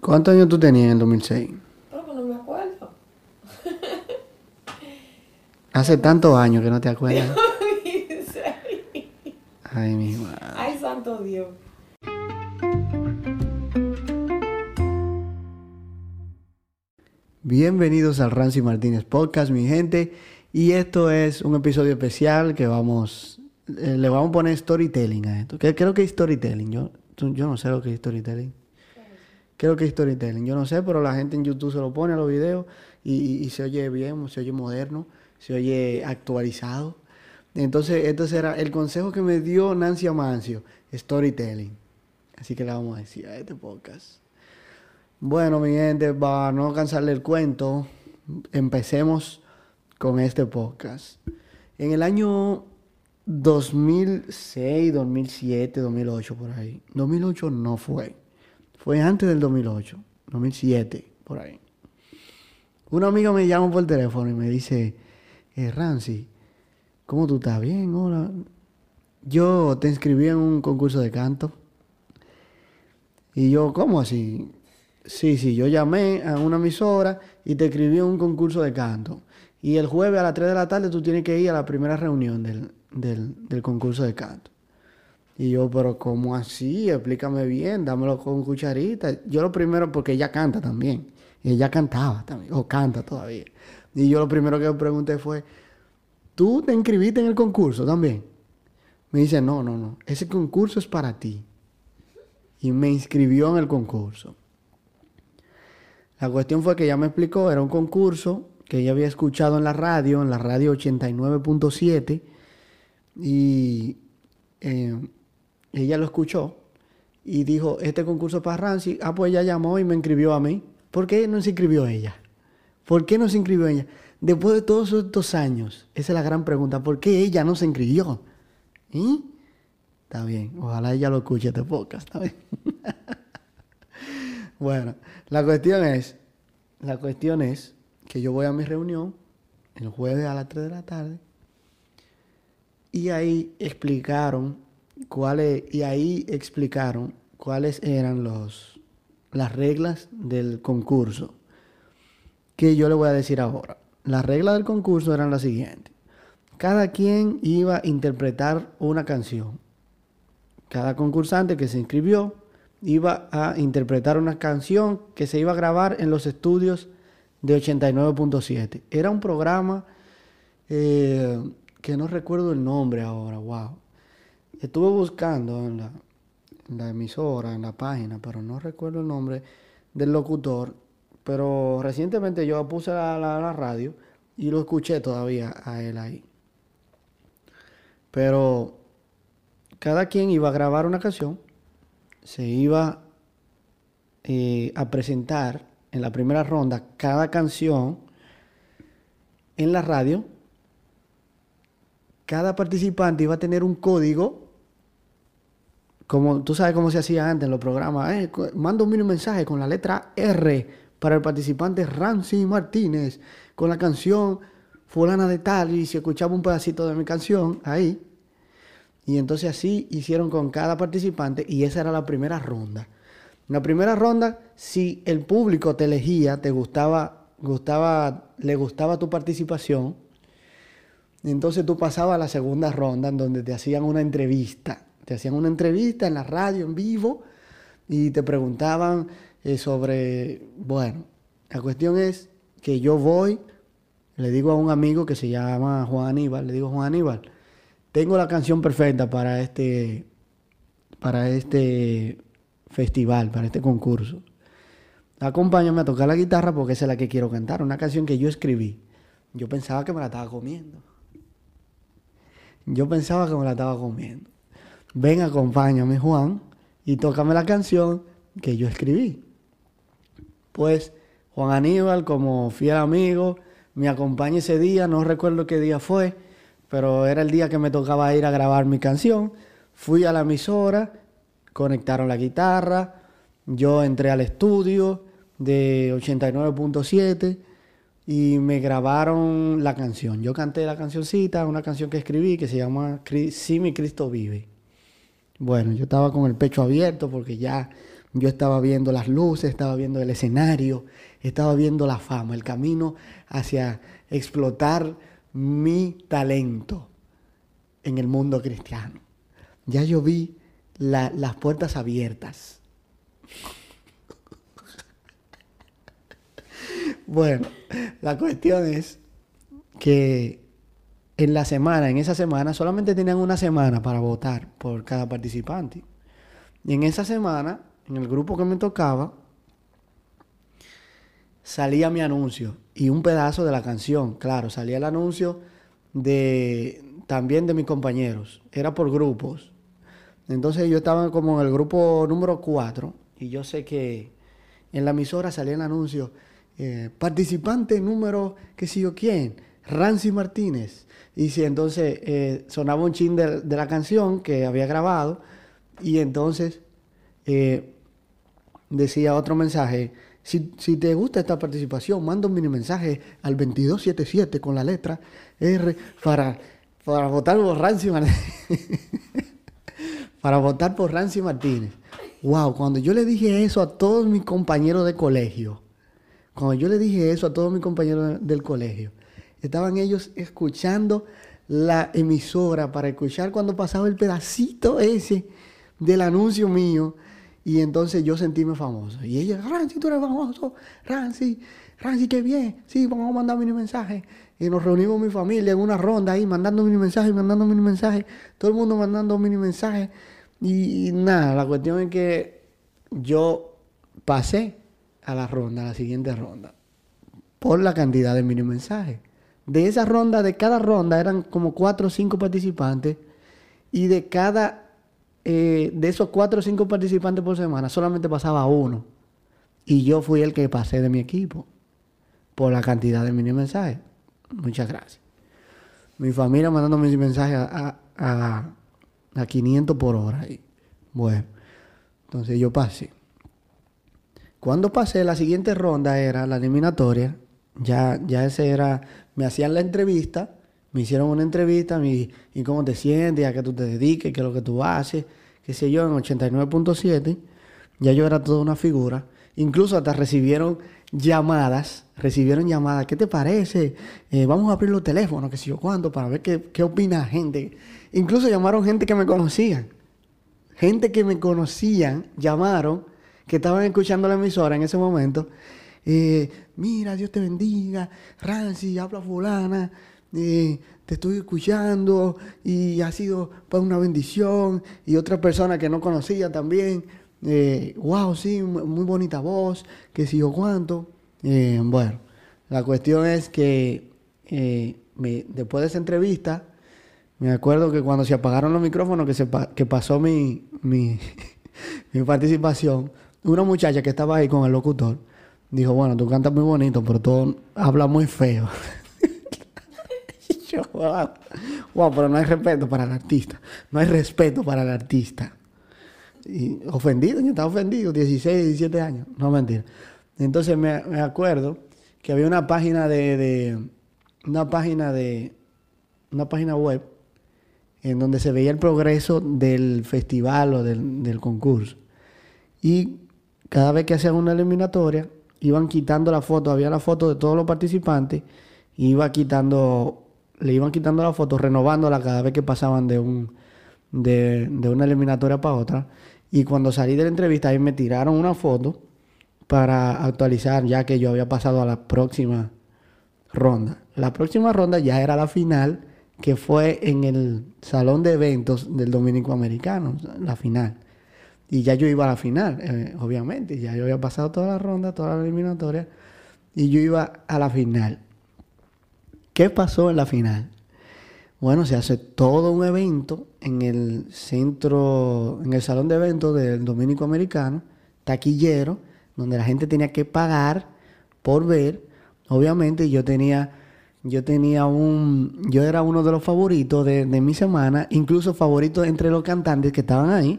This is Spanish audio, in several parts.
¿Cuántos años tú tenías en el 2006? Pero que no me acuerdo. Hace tantos años que no te acuerdas. 16. Ay, mi madre. Ay, santo Dios. Bienvenidos al Rancy Martínez Podcast, mi gente. Y esto es un episodio especial que vamos, eh, le vamos a poner storytelling a esto. ¿Qué, creo que es storytelling? Yo, yo no sé lo que es storytelling. Creo que es storytelling. Yo no sé, pero la gente en YouTube se lo pone a los videos y, y- se oye bien, se oye moderno, se oye actualizado. Entonces, este será el consejo que me dio Nancy Amancio, storytelling. Así que le vamos a decir a este podcast. Bueno, mi gente, para no cansarle el cuento, empecemos con este podcast. En el año 2006, 2007, 2008, por ahí. 2008 no fue. Fue antes del 2008, 2007, por ahí. Una amiga me llama por teléfono y me dice, eh, Rancy, ¿cómo tú estás? Bien, hola. Yo te inscribí en un concurso de canto. Y yo, ¿cómo así? Sí, sí, yo llamé a una emisora y te escribí en un concurso de canto. Y el jueves a las 3 de la tarde tú tienes que ir a la primera reunión del, del concurso de canto. Y yo, pero ¿cómo así? Explícame bien, dámelo con cucharita. Yo lo primero, porque ella canta también. Ella cantaba también, o canta todavía. Y yo lo primero que pregunté fue, ¿tú te inscribiste en el concurso también? Me dice, no, no, no, ese concurso es para ti. Y me inscribió en el concurso. La cuestión fue que ella me explicó, era un concurso que ella había escuchado en la radio, en la radio 89.7, y ella lo escuchó y dijo, este concurso para Rancy, ah, pues ella llamó y me inscribió a mí. ¿Por qué no se inscribió ella? ¿Por qué no se inscribió ella? Después de todos estos años, esa es la gran pregunta, ¿por qué ella no se inscribió? ¿Y? Está bien, ojalá ella lo escuche este podcast, está bien. Bueno, la cuestión es, la cuestión es que yo voy a mi reunión el jueves a las 3 de la tarde y ahí explicaron cuáles y ahí explicaron cuáles eran los las reglas del concurso que yo le voy a decir ahora. Las reglas del concurso eran las siguientes. Cada quien iba a interpretar una canción. Cada concursante que se inscribió iba a interpretar una canción que se iba a grabar en los estudios de 89.7. Era un programa eh, que no recuerdo el nombre ahora, wow. Estuve buscando en la, emisora, en la página, pero no recuerdo el nombre del locutor. Pero recientemente yo puse la- la radio y lo escuché todavía a él ahí. Pero cada quien iba a grabar una canción se iba eh, a presentar en la primera ronda cada canción en la radio. Cada participante iba a tener un código, como tú sabes cómo se hacía antes en los programas. Eh, manda un mini mensaje con la letra R para el participante Rancy Martínez, con la canción fulana de tal, y se escuchaba un pedacito de mi canción ahí. Y entonces así hicieron con cada participante y esa era la primera ronda. La primera ronda, si el público te elegía, te gustaba, gustaba, le gustaba tu participación, entonces tú pasabas a la segunda ronda en donde te hacían una entrevista. Te hacían una entrevista en la radio, en vivo, y te preguntaban eh, sobre, bueno, la cuestión es que yo voy, le digo a un amigo que se llama Juan Aníbal, le digo, Juan Aníbal, tengo la canción perfecta para este, para este festival, para este concurso. Acompáñame a tocar la guitarra porque esa es la que quiero cantar, una canción que yo escribí. Yo pensaba que me la estaba comiendo. Yo pensaba que me la estaba comiendo. Ven, acompáñame, Juan, y tócame la canción que yo escribí. Pues Juan Aníbal, como fiel amigo, me acompaña ese día, no recuerdo qué día fue, pero era el día que me tocaba ir a grabar mi canción. Fui a la emisora, conectaron la guitarra, yo entré al estudio de 89.7 y me grabaron la canción. Yo canté la cancioncita, una canción que escribí que se llama Si mi Cristo vive. Bueno, yo estaba con el pecho abierto porque ya Yo estaba viendo las luces, estaba viendo el escenario, estaba viendo la fama, el camino hacia explotar mi talento en el mundo cristiano. Ya yo vi la- las puertas abiertas. Bueno, la cuestión es que en la semana, en esa semana, solamente tenían una semana para votar por cada participante. Y en esa semana, en el grupo que me tocaba, salía mi anuncio y un pedazo de la canción. Claro, salía el anuncio de también de mis compañeros. Era por grupos. Entonces yo estaba como en el grupo número 4 y yo sé que en la emisora salía el anuncio, eh, participante número, qué sé yo quién, Rancy Martínez. Y si entonces eh, sonaba un chin de, la canción que había grabado y entonces eh, decía otro mensaje, si, si te gusta esta participación, manda un mini mensaje al 2277 con la letra R para, para votar por Rancy Martínez. para votar por Rancy Martínez. Wow, cuando yo le dije eso a todos mis compañeros de colegio, cuando yo le dije eso a todos mis compañeros de- del colegio, estaban ellos escuchando la emisora para escuchar cuando pasaba el pedacito ese del anuncio mío. Y entonces yo sentíme famoso. Y ella, Rancy, tú eres famoso. Rancy, Rancy, qué bien. Sí, vamos a mandar mini mensaje. Y nos reunimos mi familia en una ronda ahí, mandando mini mensajes, mandando mini mensajes. Todo el mundo mandando mini mensajes. Y, y nada, la cuestión es que yo pasé a la ronda, a la siguiente ronda, por la cantidad de mini mensajes. De esa ronda, de cada ronda, eran como cuatro o cinco participantes. Y de cada, eh, de esos cuatro o cinco participantes por semana, solamente pasaba uno. Y yo fui el que pasé de mi equipo por la cantidad de mini mensajes. Muchas gracias. Mi familia mandando mis mensajes a, a, a 500 por hora. Y, bueno, entonces yo pasé. Cuando pasé, la siguiente ronda era la eliminatoria. Ya, ya ese era, me hacían la entrevista, me hicieron una entrevista, y cómo te sientes, a qué tú te dediques, qué es lo que tú haces, qué sé yo, en 89.7. Ya yo era toda una figura. Incluso hasta recibieron llamadas, recibieron llamadas, ¿qué te parece? Eh, vamos a abrir los teléfonos, qué sé yo cuánto, para ver qué, qué opina gente. Incluso llamaron gente que me conocían. Gente que me conocían, llamaron, que estaban escuchando la emisora en ese momento. Eh, mira, Dios te bendiga, Rancy, habla fulana, eh, te estoy escuchando y ha sido pues, una bendición. Y otra persona que no conocía también, eh, wow, sí, mu- muy bonita voz, que si yo cuánto. Eh, bueno, la cuestión es que después de esa entrevista, me acuerdo que cuando se apagaron los micrófonos, que, se pasó mi participación, una muchacha que estaba ahí con el locutor dijo, bueno, tú cantas muy bonito, pero tú hablas muy feo. Y yo, wow, wow, pero no hay respeto para el artista. No hay respeto para el artista. Y ofendido, yo estaba ofendido, 16, 17 años, no mentira. Entonces me, me acuerdo que había una página de, de- una página de, una página web en donde se veía el progreso del festival o del, del concurso. Y cada vez que hacían una eliminatoria, iban quitando la foto, había la foto de todos los participantes, iba quitando, le iban quitando la foto, renovándola cada vez que pasaban de un de, de una eliminatoria para otra. Y cuando salí de la entrevista, ahí me tiraron una foto para actualizar, ya que yo había pasado a la próxima ronda. La próxima ronda ya era la final, que fue en el salón de eventos del Dominico Americano, la final. Y ya yo iba a la final, eh, obviamente. Ya yo había pasado toda la ronda, toda la eliminatoria. Y yo iba a la final. ¿Qué pasó en la final? Bueno, se hace todo un evento en el centro, en el salón de eventos del Dominico Americano, taquillero, donde la gente tenía que pagar por ver. Obviamente yo tenía, yo tenía un, yo era uno de los favoritos de, de mi semana, incluso favorito entre los cantantes que estaban ahí.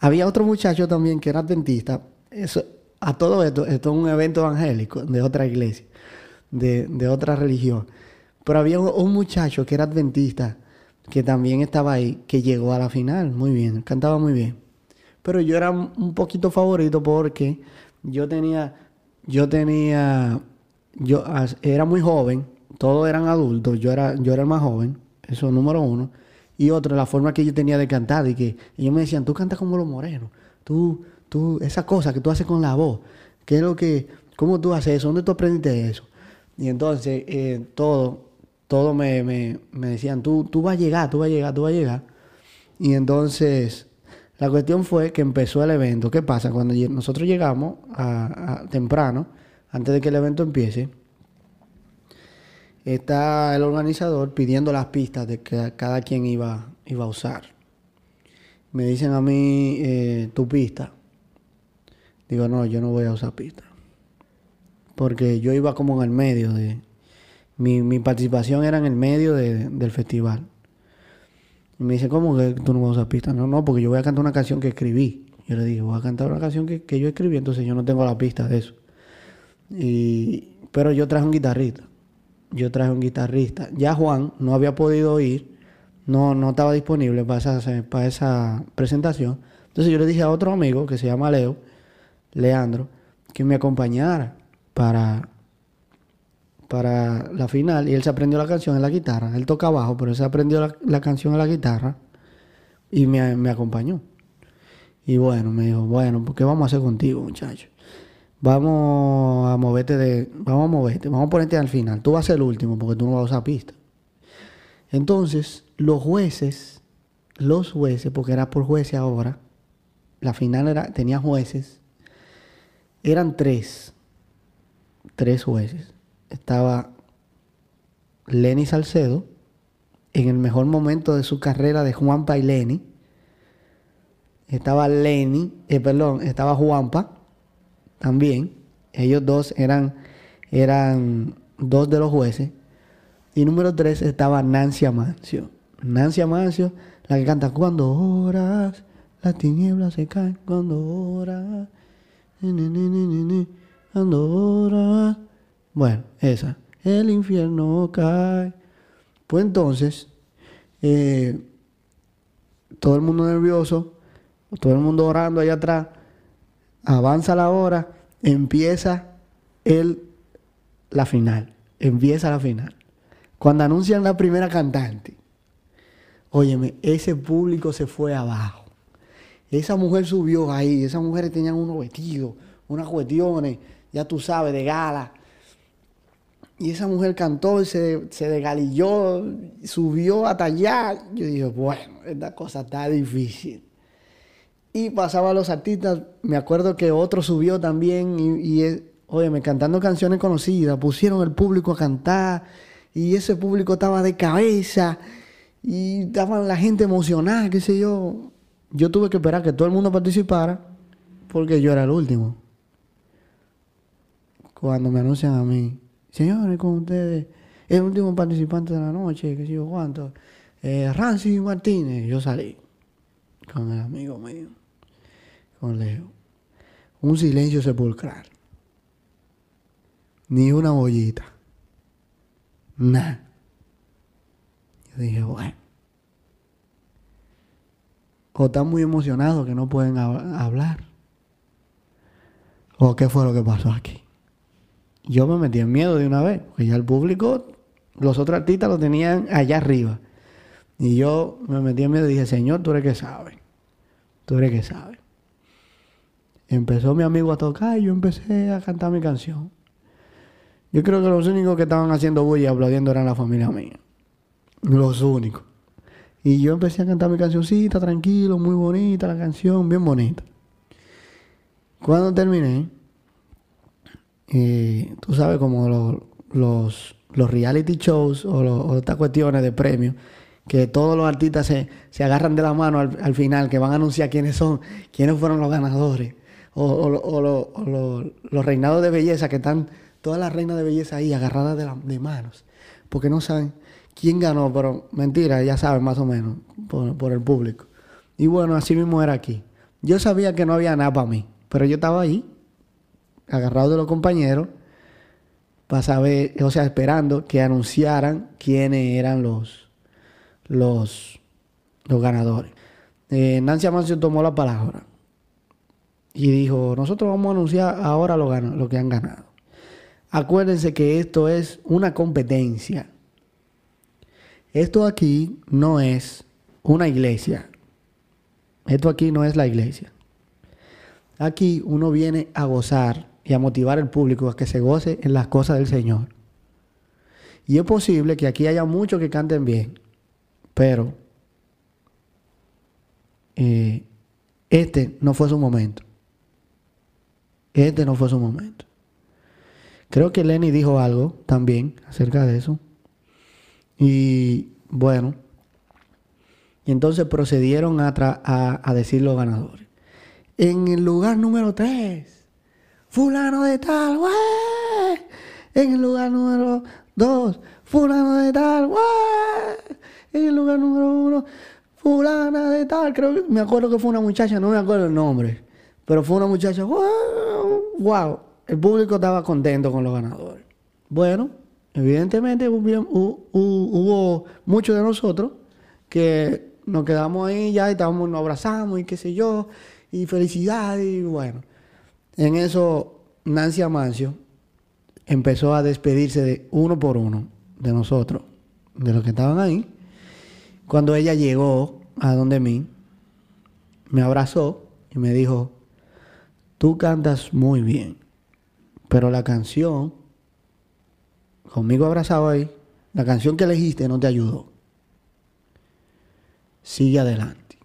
Había otro muchacho también que era dentista. Eso, a todo esto, esto es un evento evangélico de otra iglesia, de, otra religión. Pero había un, muchacho que era adventista, que también estaba ahí, que llegó a la final, muy bien, cantaba muy bien. pero yo era un poquito favorito porque yo tenía, yo tenía, yo era muy joven, todos eran adultos, yo era, yo era el más joven, eso número uno. Y otro, la forma que yo tenía de cantar, y que ellos me decían, tú cantas como los morenos, tú, tú, esa cosa que tú haces con la voz, ¿qué es lo que, cómo tú haces eso? ¿Dónde tú aprendiste eso? Y entonces, eh, todo, todo me, me, me decían, tú, tú vas a llegar, tú vas a llegar, tú vas a llegar. Y entonces, la cuestión fue que empezó el evento. ¿Qué pasa? Cuando nosotros llegamos a- temprano, antes de que el evento empiece, está el organizador pidiendo las pistas de que cada quien iba, iba a usar. Me dicen a mí, eh, tu pista. Digo, no, yo no voy a usar pista. Porque yo iba como en el medio de... Mi, mi participación era en el medio de- del festival. Y me dice, ¿cómo que tú no vas a usar pista? No, no, porque yo voy a cantar una canción que escribí. Yo le dije, voy a cantar una canción que, que yo escribí, entonces yo no tengo la pista de eso. Y, pero yo traje un guitarrista. Yo traje un guitarrista. Ya Juan no había podido ir, no, no estaba disponible para esa, para esa presentación. Entonces yo le dije a otro amigo que se llama Leo, Leandro, que me acompañara para, para la final. Y él se aprendió la canción en la guitarra. Él toca bajo, pero él se aprendió la, canción en la guitarra y me, me acompañó. Y bueno, me dijo, bueno, ¿qué vamos a hacer contigo, muchacho? Vamos a moverte de... Vamos a moverte, vamos a ponerte al final. Tú vas a ser el último porque tú no vas a usar pista. Entonces, los jueces, los jueces, porque era por jueces ahora, la final era, tenía jueces, eran tres, tres jueces. Estaba Lenny Salcedo, en el mejor momento de su carrera de Juanpa y Lenny. Estaba Lenny, eh, perdón, estaba Juanpa también. Ellos dos eran, eran dos de los jueces. Y número tres estaba Nancy Amancio. Nancy Amancio, la que canta Cuando horas, las tinieblas se caen, cuando ni, cuando horas. Bueno, esa. El infierno cae. Pues entonces, eh, todo el mundo nervioso, todo el mundo orando allá atrás, avanza la hora, empieza el, la final, empieza la final. Cuando anuncian la primera cantante, óyeme, ese público se fue abajo. Esa mujer subió ahí, esas mujeres tenían unos vestidos, unas cuestiones, ya tú sabes, de gala. Y esa mujer cantó y se, se desgalilló, subió hasta allá. Yo dije, bueno, esta cosa está difícil. Y pasaba los artistas, me acuerdo que otro subió también y, y óyeme, cantando canciones conocidas, pusieron el público a cantar y ese público estaba de cabeza y estaba la gente emocionada, qué sé yo. Yo tuve que esperar que todo el mundo participara porque yo era el último. Cuando me anuncian a mí, señores, con ustedes, el último participante de la noche, qué sé yo cuánto, eh, Rancy Martínez, yo salí con el amigo mío, con Leo. Un silencio sepulcral. Ni una bollita. Nada. Yo dije, bueno. O están muy emocionados que no pueden hab- hablar. O qué fue lo que pasó aquí. Yo me metí en miedo de una vez, porque ya el público, los otros artistas lo tenían allá arriba. Y yo me metí en miedo y dije, Señor, tú eres que sabe. Tú eres que sabe. Empezó mi amigo a tocar y yo empecé a cantar mi canción. Yo creo que los únicos que estaban haciendo bulla y aplaudiendo eran la familia mía. Los únicos. Y yo empecé a cantar mi cancioncita, tranquilo, muy bonita la canción, bien bonita. Cuando terminé, eh, tú sabes como lo- los, los reality shows o, lo- estas cuestiones de premios, que todos los artistas se, se agarran de la mano al, al final, que van a anunciar quiénes son, quiénes fueron los ganadores, o, o lo- o lo- o lo- los reinados de belleza, que están todas las reinas de belleza ahí agarradas de, la- manos, porque no saben quién ganó, pero mentira, ya saben más o menos, por, el público. Y bueno, así mismo era aquí. Yo sabía que no había nada para mí, pero yo estaba ahí, agarrado de los compañeros, para saber, o sea, esperando que anunciaran quiénes eran los, los, los ganadores. Eh, Nancy Amancio tomó la palabra y dijo, nosotros vamos a anunciar ahora lo, que han ganado. Acuérdense que esto es una competencia. Esto aquí no es una iglesia. Esto aquí no es la iglesia. Aquí uno viene a gozar y a motivar al público a que se goce en las cosas del Señor. Y es posible que aquí haya muchos que canten bien, pero eh, este no fue su momento. Este no fue su momento. Creo que Lenny dijo algo también acerca de eso. Y bueno, y entonces procedieron a, decir los ganadores. En el lugar número 3, fulano de tal. En el lugar número 2, fulano de tal. En el lugar número 1, fulana de tal. Creo que me acuerdo que fue una muchacha, no me acuerdo el nombre. Pero fue una muchacha, ¡wow! ¡Wow! El público estaba contento con los ganadores. Bueno, evidentemente hubo, hu- hu- hubo muchos de nosotros que nos quedamos ahí ya y estábamos, nos abrazamos y qué sé yo, y felicidad y bueno. En eso Nancy Amancio empezó a despedirse de uno por uno de nosotros, de los que estaban ahí. Cuando ella llegó a donde mí, me abrazó y me dijo, tú cantas muy bien, pero la canción, conmigo abrazado ahí, la canción que elegiste no te ayudó. Sigue adelante.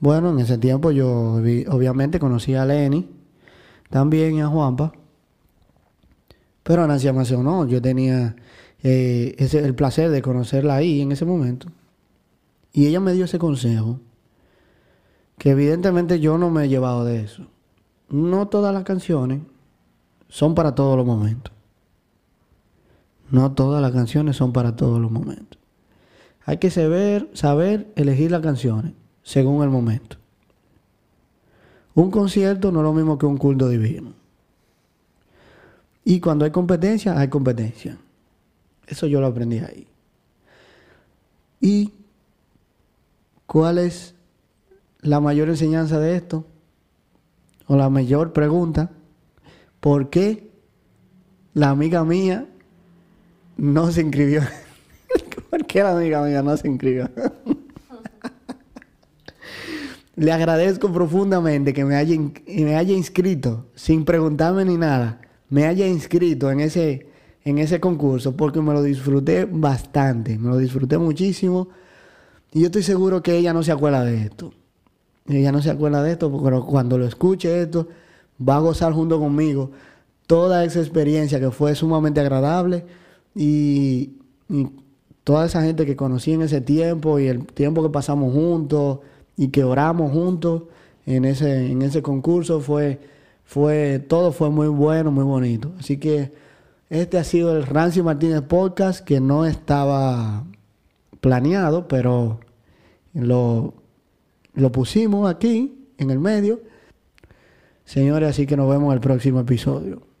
Bueno, en ese tiempo yo vi- obviamente conocí a Lenny, también a Juanpa, pero a Nancy Amancio no, yo tenía eh, el placer de conocerla ahí en ese momento. Y ella me dio ese consejo, que evidentemente yo no me he llevado de eso. No todas las canciones son para todos los momentos. No todas las canciones son para todos los momentos. Hay que saber, saber elegir las canciones según el momento. Un concierto no es lo mismo que un culto divino. Y cuando hay competencia, hay competencia. Eso yo lo aprendí ahí. ¿Y cuál es la mayor enseñanza de esto? O la mayor pregunta, ¿por qué la amiga mía no se inscribió? ¿Por qué la amiga mía no se inscribió? Le agradezco profundamente que me haya, me haya inscrito, sin preguntarme ni nada, me haya inscrito en ese, en ese concurso, porque me lo disfruté bastante, me lo disfruté muchísimo. Y yo estoy seguro que ella no se acuerda de esto. Ella no se acuerda de esto, pero cuando lo escuche esto, va a gozar junto conmigo toda esa experiencia que fue sumamente agradable y, y toda esa gente que conocí en ese tiempo y el tiempo que pasamos juntos y que oramos juntos en ese, en ese concurso fue, fue, todo fue muy bueno, muy bonito. Así que este ha sido el Rancy Martínez Podcast que no estaba planeado, pero lo, lo pusimos aquí en el medio. Señores, así que nos vemos en el próximo episodio.